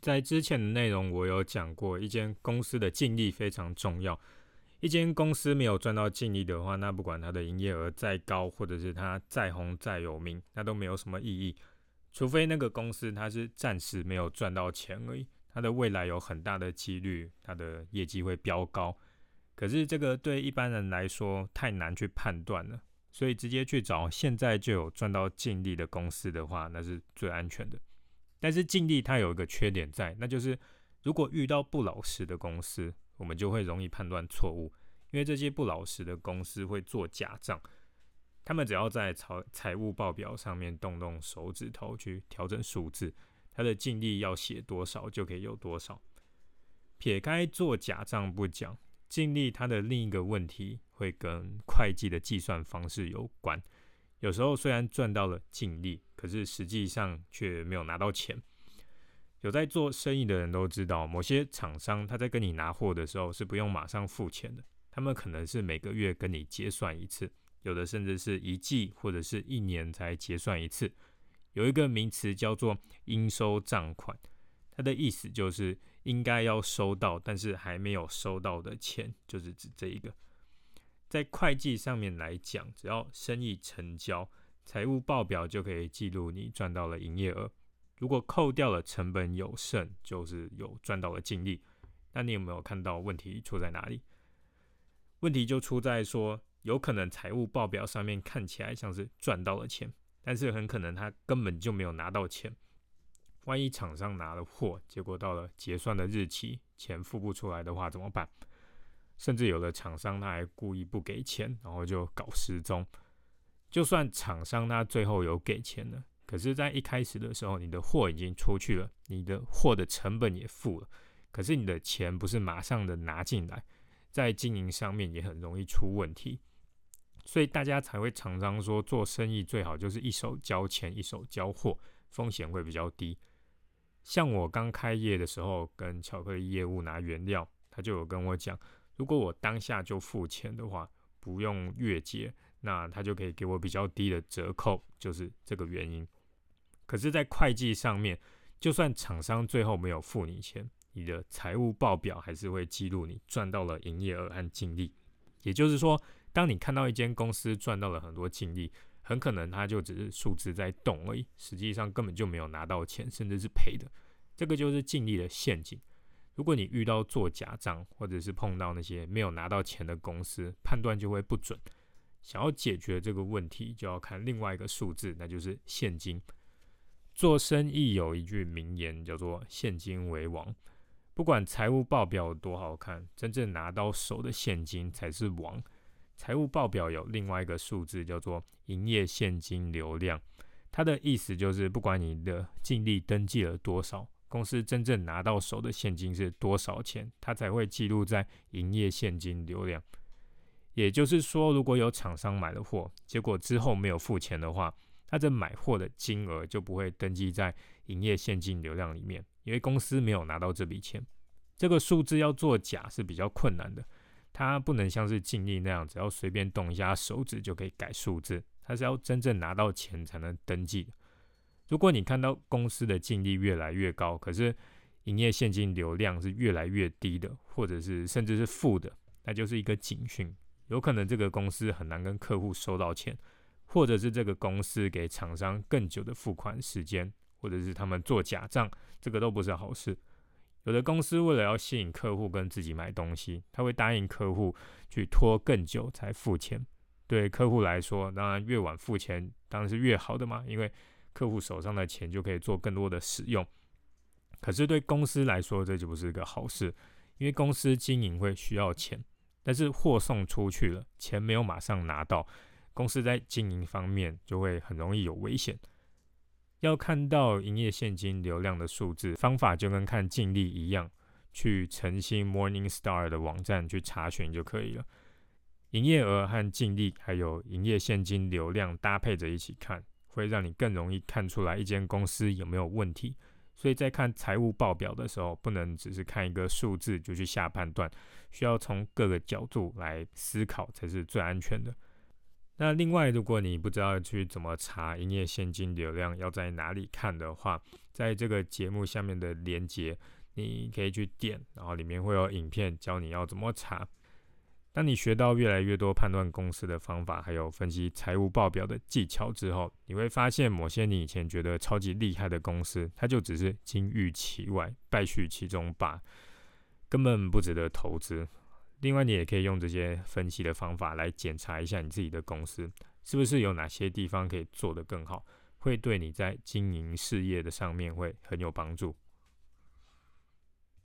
在之前的内容，我有讲过，一间公司的净利非常重要。一间公司没有赚到净利的话，那不管它的营业额再高，或者是它再红再有名，那都没有什么意义。除非那个公司它是暂时没有赚到钱而已，它的未来有很大的几率，它的业绩会飙高。可是这个对一般人来说太难去判断了，所以直接去找现在就有赚到净利的公司的话，那是最安全的。但是净利它有一个缺点在，那就是如果遇到不老实的公司，我们就会容易判断错误，因为这些不老实的公司会做假账。他们只要在财财务报表上面动动手指头去调整数字，它的净利要写多少就可以有多少。撇开做假账不讲，净利它的另一个问题会跟会计的计算方式有关。有时候虽然赚到了净利，可是实际上却没有拿到钱。有在做生意的人都知道，某些厂商他在跟你拿货的时候是不用马上付钱的，他们可能是每个月跟你结算一次。有的甚至是一季或者是一年才结算一次，有一个名词叫做应收账款，它的意思就是应该要收到，但是还没有收到的钱，就是指这一个。在会计上面来讲，只要生意成交，财务报表就可以记录你赚到了营业额。如果扣掉了成本有剩，就是有赚到了净利。那你有没有看到问题出在哪里？问题就出在说。有可能财务报表上面看起来像是赚到了钱，但是很可能他根本就没有拿到钱。万一厂商拿了货，结果到了结算的日期，钱付不出来的话怎么办？甚至有的厂商他还故意不给钱，然后就搞失踪。就算厂商他最后有给钱了，可是，在一开始的时候，你的货已经出去了，你的货的成本也付了，可是你的钱不是马上的拿进来，在经营上面也很容易出问题。所以大家才会常常说，做生意最好就是一手交钱，一手交货，风险会比较低。像我刚开业的时候，跟巧克力业务拿原料，他就有跟我讲，如果我当下就付钱的话，不用月结，那他就可以给我比较低的折扣，就是这个原因。可是，在会计上面，就算厂商最后没有付你钱，你的财务报表还是会记录你赚到了营业额和净利，也就是说。当你看到一间公司赚到了很多净利，很可能它就只是数字在动而已，实际上根本就没有拿到钱，甚至是赔的。这个就是净利的陷阱。如果你遇到做假账，或者是碰到那些没有拿到钱的公司，判断就会不准。想要解决这个问题，就要看另外一个数字，那就是现金。做生意有一句名言叫做“现金为王”，不管财务报表有多好看，真正拿到手的现金才是王。财务报表有另外一个数字叫做营业现金流量，它的意思就是不管你的净利登记了多少，公司真正拿到手的现金是多少钱，它才会记录在营业现金流量。也就是说，如果有厂商买了货，结果之后没有付钱的话，他这买货的金额就不会登记在营业现金流量里面，因为公司没有拿到这笔钱。这个数字要做假是比较困难的。它不能像是净利那样，只要随便动一下手指就可以改数字，它是要真正拿到钱才能登记的。如果你看到公司的净利越来越高，可是营业现金流量是越来越低的，或者是甚至是负的，那就是一个警讯，有可能这个公司很难跟客户收到钱，或者是这个公司给厂商更久的付款时间，或者是他们做假账，这个都不是好事。有的公司为了要吸引客户跟自己买东西，他会答应客户去拖更久才付钱。对客户来说，当然越晚付钱当然是越好的嘛，因为客户手上的钱就可以做更多的使用。可是对公司来说，这就不是一个好事，因为公司经营会需要钱，但是货送出去了，钱没有马上拿到，公司在经营方面就会很容易有危险。要看到营业现金流量的数字，方法就跟看净利一样，去晨星 Morning Star 的网站去查询就可以了。营业额和净利还有营业现金流量搭配着一起看，会让你更容易看出来一间公司有没有问题。所以在看财务报表的时候，不能只是看一个数字就去下判断，需要从各个角度来思考才是最安全的。那另外，如果你不知道去怎么查营业现金流量要在哪里看的话，在这个节目下面的链接，你可以去点，然后里面会有影片教你要怎么查。当你学到越来越多判断公司的方法，还有分析财务报表的技巧之后，你会发现某些你以前觉得超级厉害的公司，它就只是金玉其外，败絮其中罢，根本不值得投资。另外，你也可以用这些分析的方法来检查一下你自己的公司是不是有哪些地方可以做得更好，会对你在经营事业的上面会很有帮助。